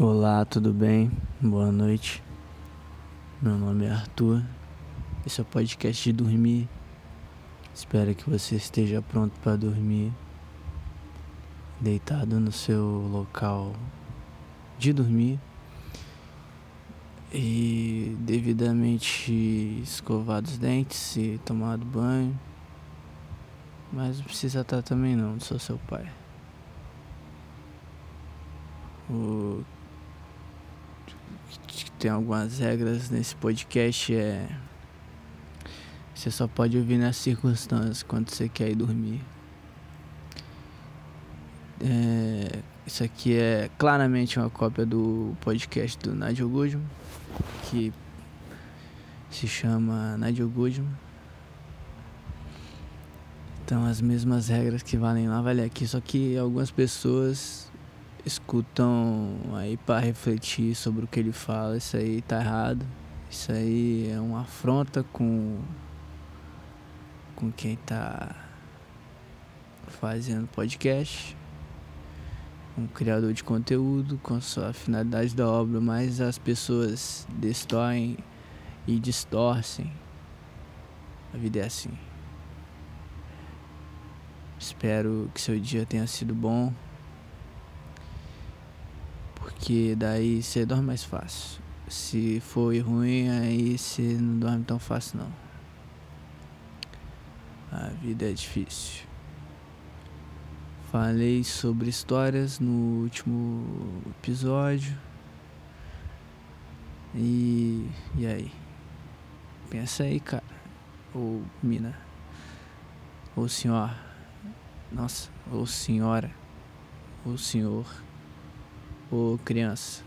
Olá, tudo bem? Boa noite. Meu nome é Arthur. Esse é o podcast de dormir. Espero que você esteja pronto para dormir, deitado no seu local de dormir e devidamente escovado os dentes e tomado banho. Mas não precisa estar também não, sou seu pai. O tem algumas regras nesse podcast é você só pode ouvir nas circunstâncias quando você quer ir dormir. É, isso aqui é claramente uma cópia do podcast do Nigel Goodman, que se chama Nigel Goodman. Então as mesmas regras que valem lá valem aqui, só que algumas pessoas escutam aí para refletir sobre o que ele fala, isso aí tá errado. Isso aí é uma afronta com com quem tá fazendo podcast, um criador de conteúdo com sua finalidade da obra, mas as pessoas destroem e distorcem. A vida é assim. Espero que seu dia tenha sido bom porque daí você dorme mais fácil. Se foi ruim, aí você não dorme tão fácil não. A vida é difícil. Falei sobre histórias no último episódio. E e aí? Pensa aí, cara. Ou mina. Ou senhor. Nossa, ou senhora. Ou senhor. Ô criança.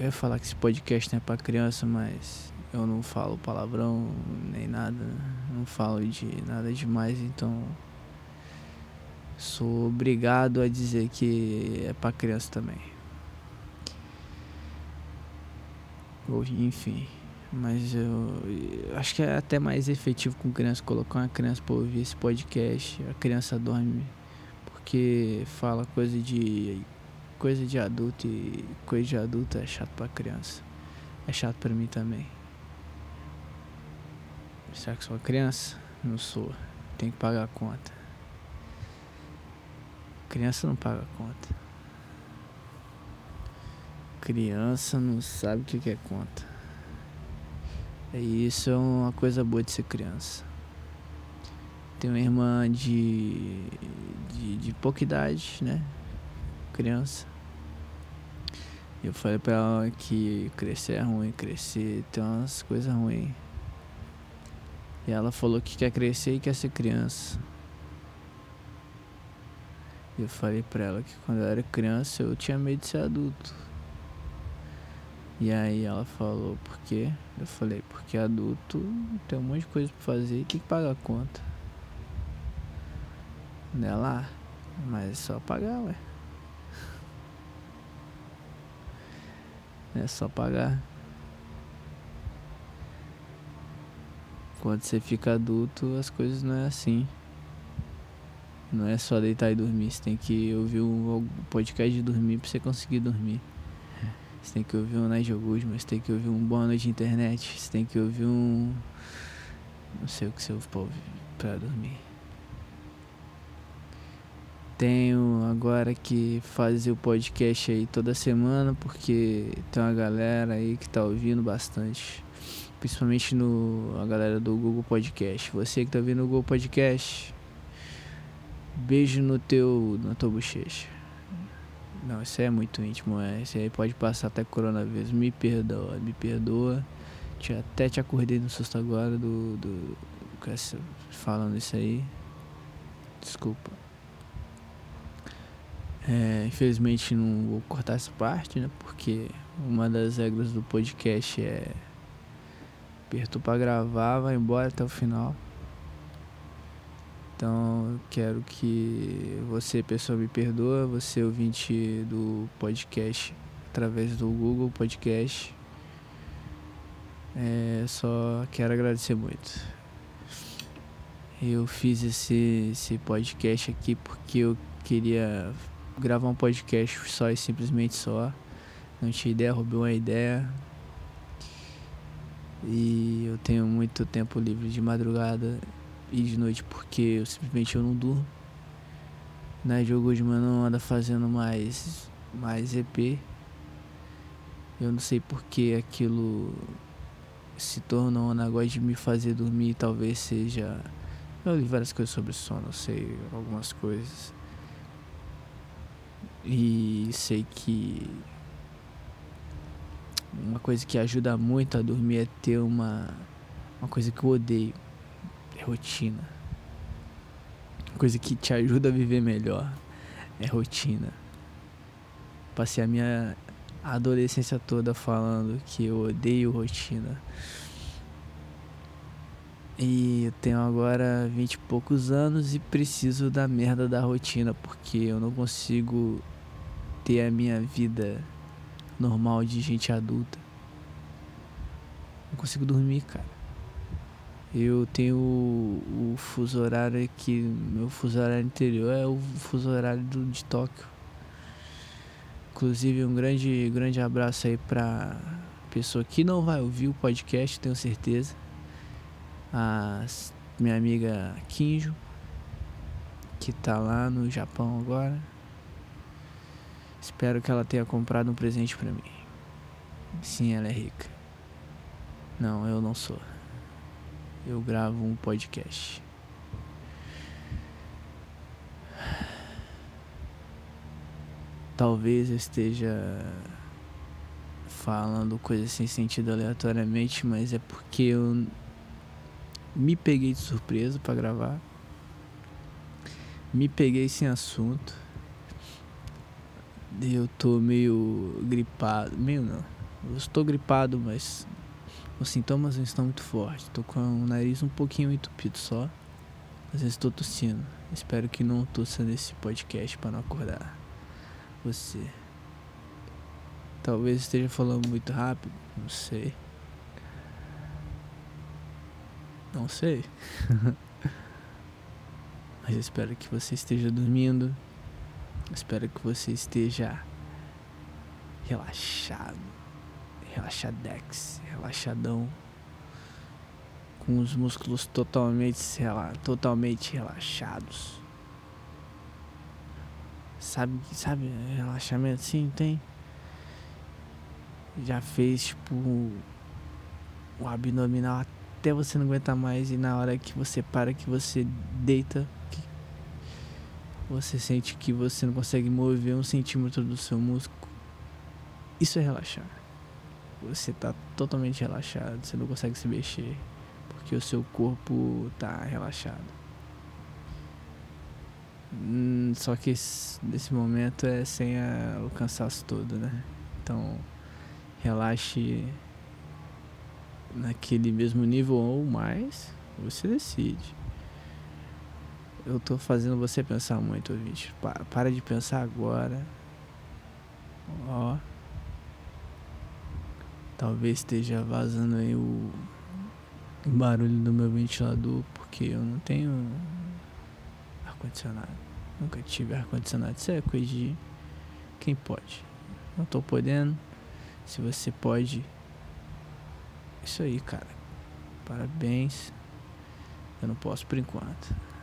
Eu ia falar que esse podcast não é pra criança, mas eu não falo palavrão nem nada. Não falo de nada demais, então. Sou obrigado a dizer que é pra criança também. Ou, enfim. Mas eu, eu, acho que é até mais efetivo com criança colocar uma criança pra ouvir esse podcast. A criança dorme porque fala coisa de coisa de adulto e coisa de adulto é chato pra criança. É chato pra mim também. Será que sou criança? Não sou. Tem que pagar a conta. Criança não paga a conta. Criança não sabe o que é conta. E isso é uma coisa boa de ser criança. Tenho uma irmã de, de, de pouca idade, né? Criança. Eu falei pra ela que crescer é ruim, crescer tem umas coisas ruins. E ela falou que quer crescer e quer ser criança. E eu falei pra ela que quando eu era criança eu tinha medo de ser adulto. E aí ela falou, por quê? Eu falei, porque adulto tem um monte de coisa pra fazer e tem que pagar a conta né lá. Mas é só pagar, ué. É só pagar. Quando você fica adulto, as coisas não é assim. Não é só deitar e dormir. Você tem que ouvir um podcast de dormir pra você conseguir dormir. Você tem que ouvir um Nigel Goodman, você tem que ouvir um Boa Noite Internet, você tem que ouvir um. Não sei o que você ouve pra dormir. Tenho agora que fazer o podcast aí toda semana, porque tem uma galera aí que tá ouvindo bastante. Principalmente no a galera do Google Podcast. Você que tá ouvindo o Google Podcast, beijo no teu na tua bochecha. Não, isso é muito íntimo, é. Isso aí pode passar até coronavírus. Me perdoa, me perdoa. Até te acordei no susto agora do, do falando isso aí. Desculpa. É, infelizmente não vou cortar essa parte, né? Porque uma das regras do podcast é apertou para gravar, vai embora até o final. Então eu quero que você, pessoa, me perdoa, você ouvinte do podcast através do Google Podcast. É, só quero agradecer muito. Eu fiz esse, esse podcast aqui porque eu queria gravar um podcast só e simplesmente só. Não tinha ideia, roubei uma ideia. E eu tenho muito tempo livre de madrugada e de noite porque eu simplesmente eu não durmo. Na né, Diogo de não anda fazendo mais mais EP. Eu não sei porque aquilo se tornou um negócio de me fazer dormir, talvez seja. Eu li várias coisas sobre sono, eu sei algumas coisas. E sei que uma coisa que ajuda muito a dormir é ter uma, uma coisa que eu odeio. É rotina. Uma coisa que te ajuda a viver melhor é rotina. Passei a minha adolescência toda falando que eu odeio rotina. E eu tenho agora vinte e poucos anos e preciso da merda da rotina, porque eu não consigo ter a minha vida normal de gente adulta. Não consigo dormir, cara. Eu tenho o, o fuso horário aqui, meu fuso horário interior é o fuso horário do, de Tóquio. Inclusive um grande, grande abraço aí pra pessoa que não vai ouvir o podcast, tenho certeza. A minha amiga Kinjo, que tá lá no Japão agora. Espero que ela tenha comprado um presente para mim. Sim, ela é rica. Não, eu não sou. Eu gravo um podcast. Talvez eu esteja falando coisas sem sentido aleatoriamente, mas é porque eu me peguei de surpresa para gravar. Me peguei sem assunto. Eu tô meio gripado. Meio não. Eu estou gripado, mas os sintomas não estão muito fortes. Tô com o nariz um pouquinho entupido só. Às vezes estou tossindo. Espero que não tossa nesse podcast para não acordar você. Talvez esteja falando muito rápido, não sei. Não sei. Mas espero que você esteja dormindo. Espero que você esteja relaxado, relaxadex, relaxadão, com os músculos totalmente, totalmente relaxados. Sabe, sabe, relaxamento sim, tem. Já fez tipo o abdominal até você não aguentar mais e na hora que você para que você deita, você sente que você não consegue mover um centímetro do seu músculo. Isso é relaxar. Você tá totalmente relaxado, você não consegue se mexer porque o seu corpo tá relaxado. Hum, só que nesse momento é sem a, o cansaço todo, né? Então relaxe naquele mesmo nível ou mais, você decide. Eu tô fazendo você pensar muito, ouvinte. Para, para de pensar agora. Ó. Talvez esteja vazando aí o barulho do meu ventilador, porque eu não tenho ar-condicionado. Nunca tive ar-condicionado. Isso é coisa de quem pode. Não tô podendo. Se você pode. Isso aí, cara. Parabéns. Eu não posso por enquanto.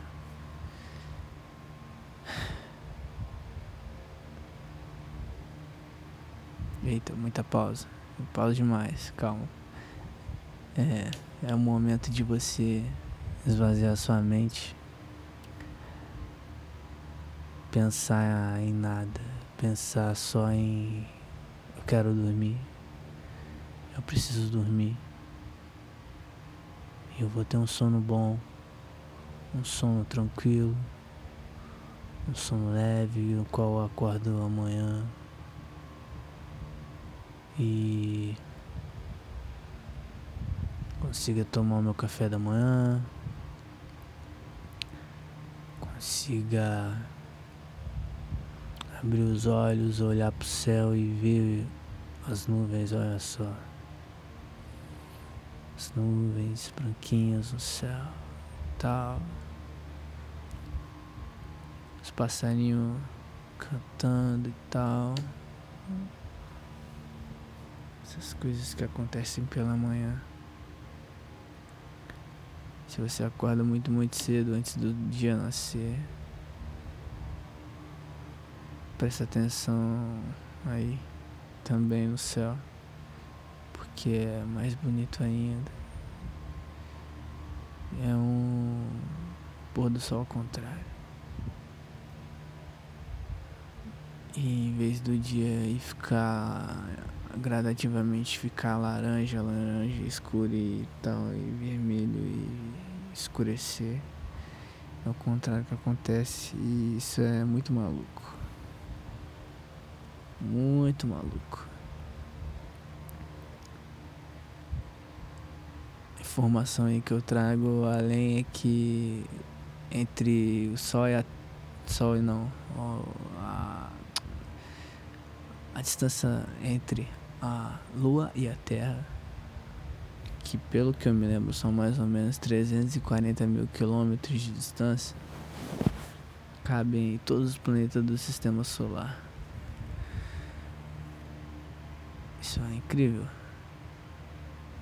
Eita, muita pausa. Pausa demais, calma. É, é o momento de você esvaziar sua mente. Pensar em nada, pensar só em eu quero dormir, eu preciso dormir, eu vou ter um sono bom, um sono tranquilo, um sono leve no qual eu acordo amanhã e consiga tomar o meu café da manhã, consiga abrir os olhos, olhar pro céu e ver as nuvens, olha só. As nuvens branquinhas no céu, tal. Os passarinhos cantando e tal. Essas coisas que acontecem pela manhã. Se você acorda muito, muito cedo antes do dia nascer, presta atenção aí também no céu, porque é mais bonito ainda. É um pôr do sol ao contrário. E em vez do dia ir ficar gradativamente ficar laranja, laranja escuro e tal, e vermelho e escurecer. É o contrário que acontece e isso é muito maluco. Muito maluco. Informação aí que eu trago além é que entre o Sol e a Sol e não a, a distância entre a Lua e a Terra que pelo que eu me lembro são mais ou menos 340 mil quilômetros de distância, cabem todos os planetas do sistema solar. Isso é incrível.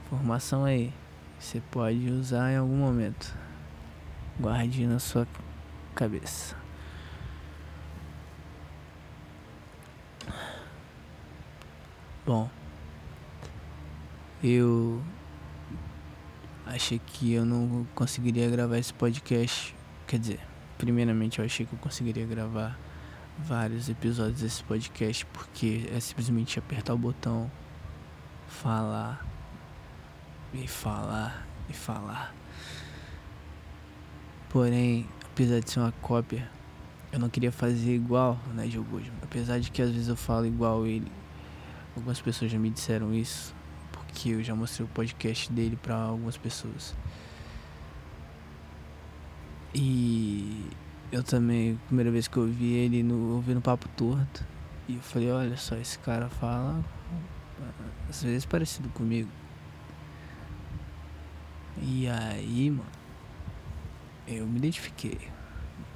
Informação aí, você pode usar em algum momento. Guarde na sua cabeça. Bom, eu achei que eu não conseguiria gravar esse podcast. Quer dizer, primeiramente eu achei que eu conseguiria gravar vários episódios desse podcast porque é simplesmente apertar o botão, falar e falar e falar. Porém, apesar de ser uma cópia, eu não queria fazer igual né, Jogo Apesar de que às vezes eu falo igual ele. Algumas pessoas já me disseram isso que eu já mostrei o podcast dele para algumas pessoas. E eu também, primeira vez que eu vi ele no, eu vi no Papo Torto. E eu falei, olha só, esse cara fala às vezes parecido comigo. E aí, mano, eu me identifiquei.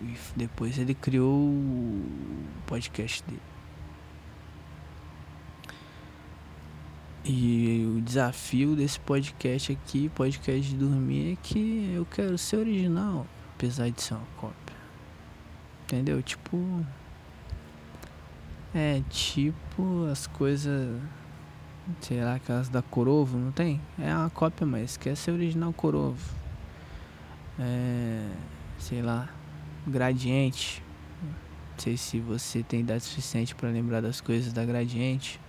E depois ele criou o podcast dele. E o desafio desse podcast aqui, podcast de dormir, é que eu quero ser original, apesar de ser uma cópia. Entendeu? Tipo. É tipo as coisas. Sei lá, aquelas da Corovo, não tem? É uma cópia, mas quer ser original Corovo. É. Sei lá. Gradiente. Não sei se você tem idade suficiente para lembrar das coisas da Gradiente.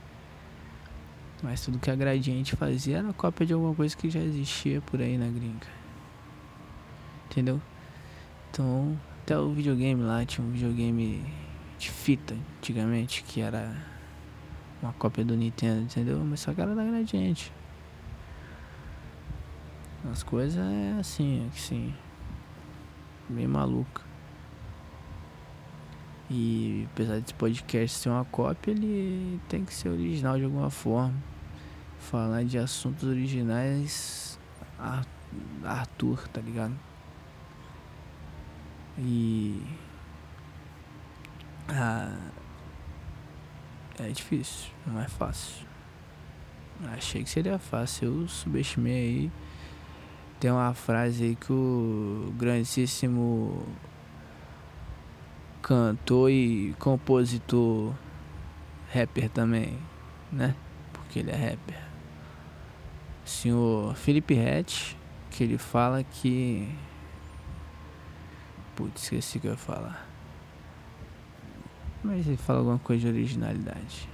Mas tudo que a Gradiente fazia era cópia de alguma coisa que já existia por aí na gringa. Entendeu? Então, até o videogame lá tinha um videogame de fita antigamente que era uma cópia do Nintendo, entendeu? Mas só que era da Gradiente. As coisas é assim, é que sim. Meio maluca. E apesar desse podcast ser uma cópia, ele tem que ser original de alguma forma falar de assuntos originais Arthur, tá ligado? E ah, é difícil, não é fácil. Achei que seria fácil, eu subestimei aí. Tem uma frase aí que o grandíssimo cantor e compositor rapper também, né? Porque ele é rapper senhor Felipe Rett, que ele fala que. Putz, esqueci o que eu ia falar. Mas ele fala alguma coisa de originalidade.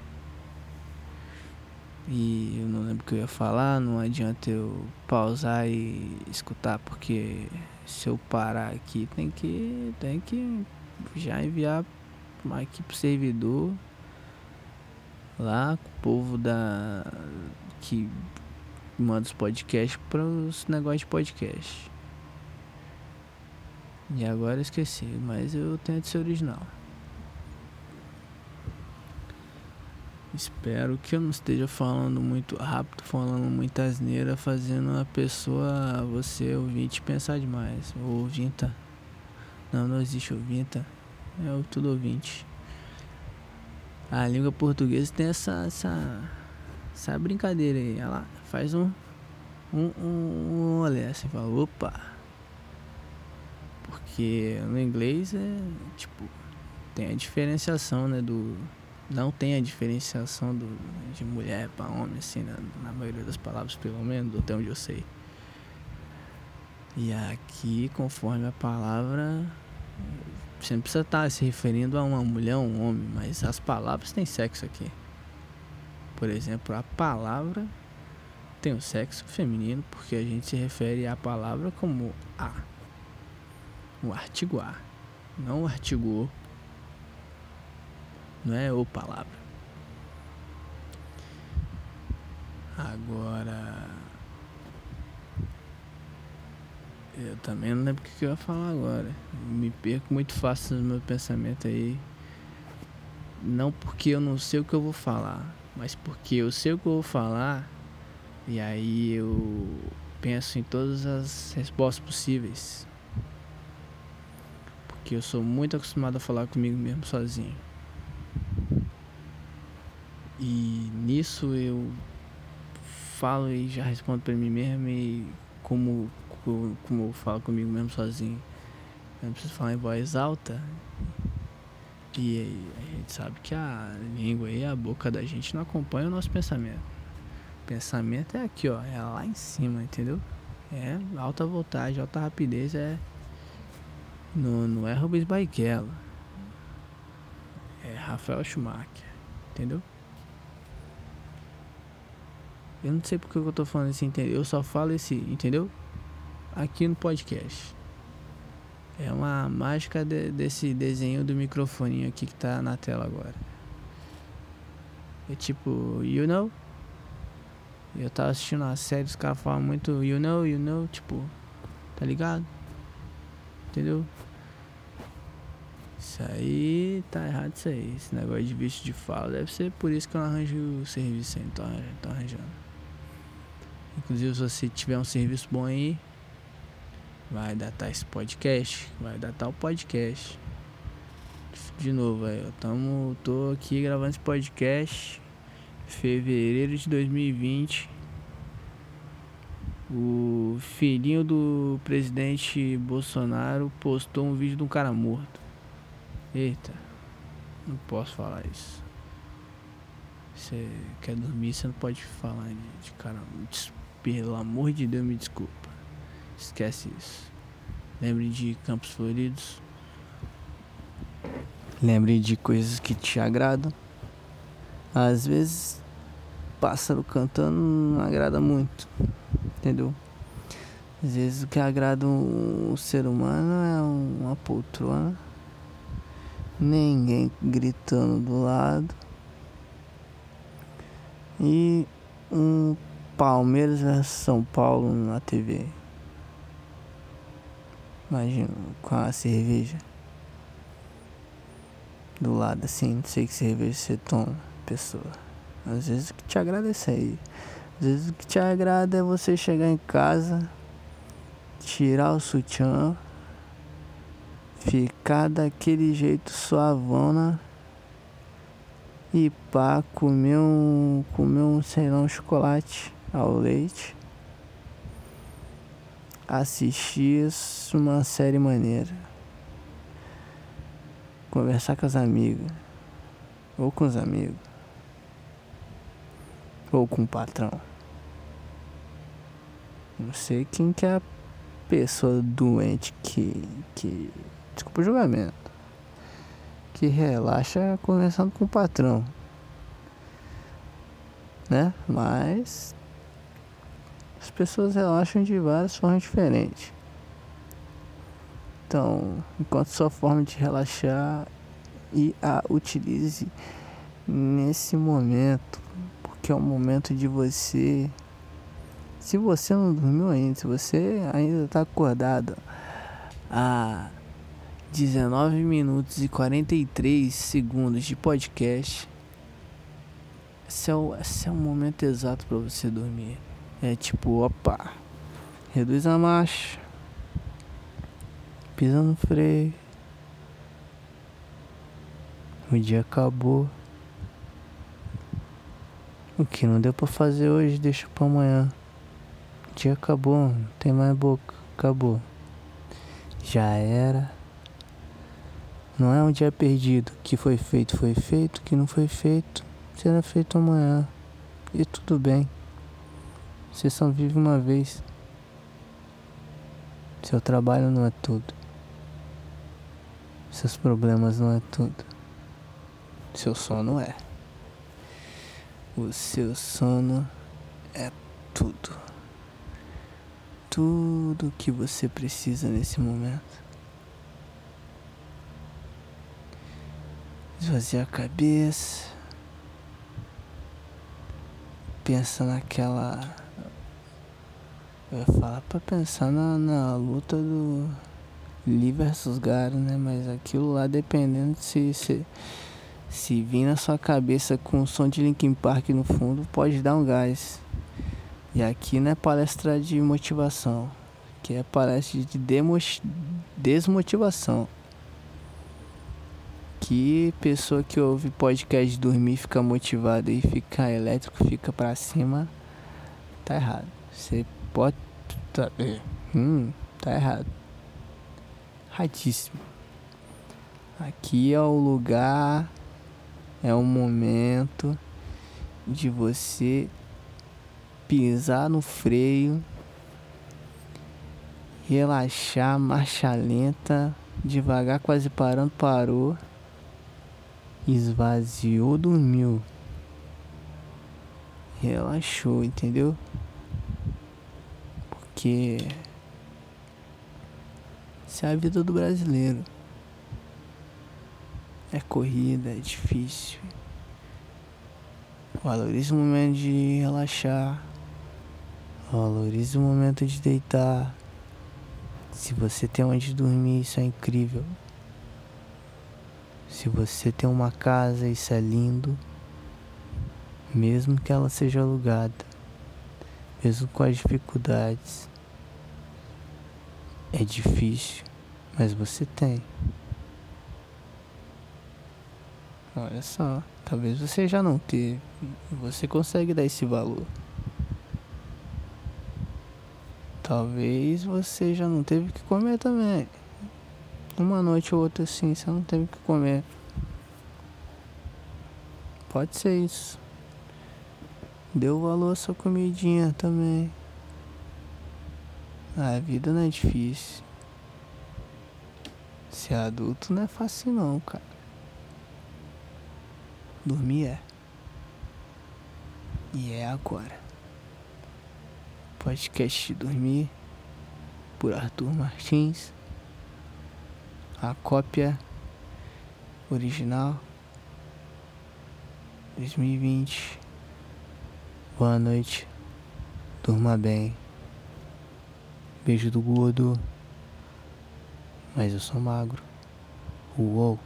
E eu não lembro o que eu ia falar, não adianta eu pausar e escutar, porque se eu parar aqui tem que. tem que já enviar aqui pro servidor lá com o povo da. que manda os podcasts para os negócios de podcast. E agora eu esqueci, mas eu tento ser original. Espero que eu não esteja falando muito rápido, falando muita asneira, fazendo a pessoa, você ouvinte, pensar demais. Ou ouvinta. Não, não existe ouvinta. É o tudo ouvinte. A língua portuguesa tem essa, essa, essa brincadeira aí. Ela faz um, um, um, um assim, fala, opa. Porque no inglês é tipo, tem a diferenciação, né, do... Não tem a diferenciação do, de mulher para homem, assim, na, na maioria das palavras, pelo menos, até onde eu sei. E aqui, conforme a palavra, você não precisa estar se referindo a uma mulher ou um homem, mas as palavras têm sexo aqui. Por exemplo, a palavra tem o sexo feminino, porque a gente se refere à palavra como a. O artigo a, não o artigo o. Não é o palavra. Agora. Eu também não lembro o que eu ia falar agora. Me perco muito fácil no meu pensamento aí. Não porque eu não sei o que eu vou falar, mas porque eu sei o que eu vou falar e aí eu penso em todas as respostas possíveis. Porque eu sou muito acostumado a falar comigo mesmo sozinho. E nisso eu falo e já respondo para mim mesmo e como como eu falo comigo mesmo sozinho. Eu não preciso falar em voz alta. E a gente sabe que a língua e a boca da gente não acompanha o nosso pensamento. O pensamento é aqui, ó, é lá em cima, entendeu? É alta voltagem, alta rapidez, é. Não, não é Rubens Barrichello. É Rafael Schumacher, entendeu? Eu não sei porque eu tô falando assim, entendeu? Eu só falo esse, entendeu? aqui no podcast. É uma mágica de, desse desenho do microfoninho aqui que tá na tela agora. É tipo, you know? Eu tava assistindo uma série, os caras falam muito you know, you know, tipo, tá ligado? Entendeu? Isso aí tá errado isso aí. Esse negócio de bicho de fala. Deve ser por isso que eu arranjo o serviço aí, tô, tô arranjando. Inclusive se você tiver um serviço bom aí, vai datar esse podcast, vai datar o podcast. De novo, eu tamo, tô aqui gravando esse podcast fevereiro de 2020. O filhinho do presidente Bolsonaro postou um vídeo de um cara morto. Eita, não posso falar isso. Você quer dormir, você não pode falar de cara. Pelo amor de Deus, me desculpa. Esquece isso. Lembre de Campos Floridos. Lembre de coisas que te agradam. Às vezes, pássaro cantando não agrada muito. Entendeu? Às vezes o que agrada um ser humano é uma poltrona, ninguém gritando do lado e um Palmeiras versus São Paulo na TV. Imagina, com a cerveja do lado assim, não sei que cerveja você toma, pessoa. Às vezes o que te é isso aí. Às vezes o que te agrada é você chegar em casa, tirar o sutiã, ficar daquele jeito suavona e pá, comer um, comer um, sei lá, um chocolate ao leite assistir uma série maneira, conversar com as amigas, ou com os amigos, ou com o patrão. Não sei quem que é a pessoa doente que, que desculpa o julgamento, que relaxa conversando com o patrão, né? Mas as pessoas relaxam de várias formas diferentes. Então, enquanto sua forma de relaxar e a utilize nesse momento, porque é o momento de você. Se você não dormiu ainda, se você ainda está acordado a 19 minutos e 43 segundos de podcast, esse é o, esse é o momento exato para você dormir. É tipo, opa, reduz a marcha, pisa no freio. O dia acabou. O que não deu pra fazer hoje, deixa pra amanhã. O dia acabou, não tem mais boca. Acabou. Já era. Não é um dia perdido. que foi feito, foi feito. que não foi feito, será feito amanhã. E tudo bem. Você só vive uma vez. Seu trabalho não é tudo. Seus problemas não é tudo. Seu sono é. O seu sono é tudo. Tudo que você precisa nesse momento. Esvaziar a cabeça. Pensa naquela. Eu ia falar pra pensar na, na luta do Lee versus Garo, né? Mas aquilo lá dependendo se, se se vir na sua cabeça com o som de Linkin Park no fundo, pode dar um gás. E aqui não é palestra de motivação, que é palestra de desmotivação. Que pessoa que ouve podcast dormir fica motivada e fica elétrico, fica pra cima, tá errado. Você pode. Tá, é, hum, tá errado. Radíssimo. Aqui é o lugar é o momento de você pisar no freio, relaxar, marcha lenta, devagar, quase parando, parou, esvaziou, dormiu, relaxou, entendeu? Porque isso é a vida do brasileiro. É corrida, é difícil. Valorize o momento de relaxar. Valorize o momento de deitar. Se você tem onde dormir, isso é incrível. Se você tem uma casa, isso é lindo. Mesmo que ela seja alugada. Mesmo com as dificuldades. É difícil, mas você tem. Olha só, talvez você já não teve. Você consegue dar esse valor. Talvez você já não teve que comer também. Uma noite ou outra assim, você não teve que comer. Pode ser isso. Deu valor à sua comidinha também. Ah, a vida não é difícil. Ser adulto não é fácil não, cara. Dormir é. E é agora. Podcast Dormir por Arthur Martins. A cópia original 2020. Boa noite. Durma bem. Beijo do gordo. Mas eu sou magro. Uou.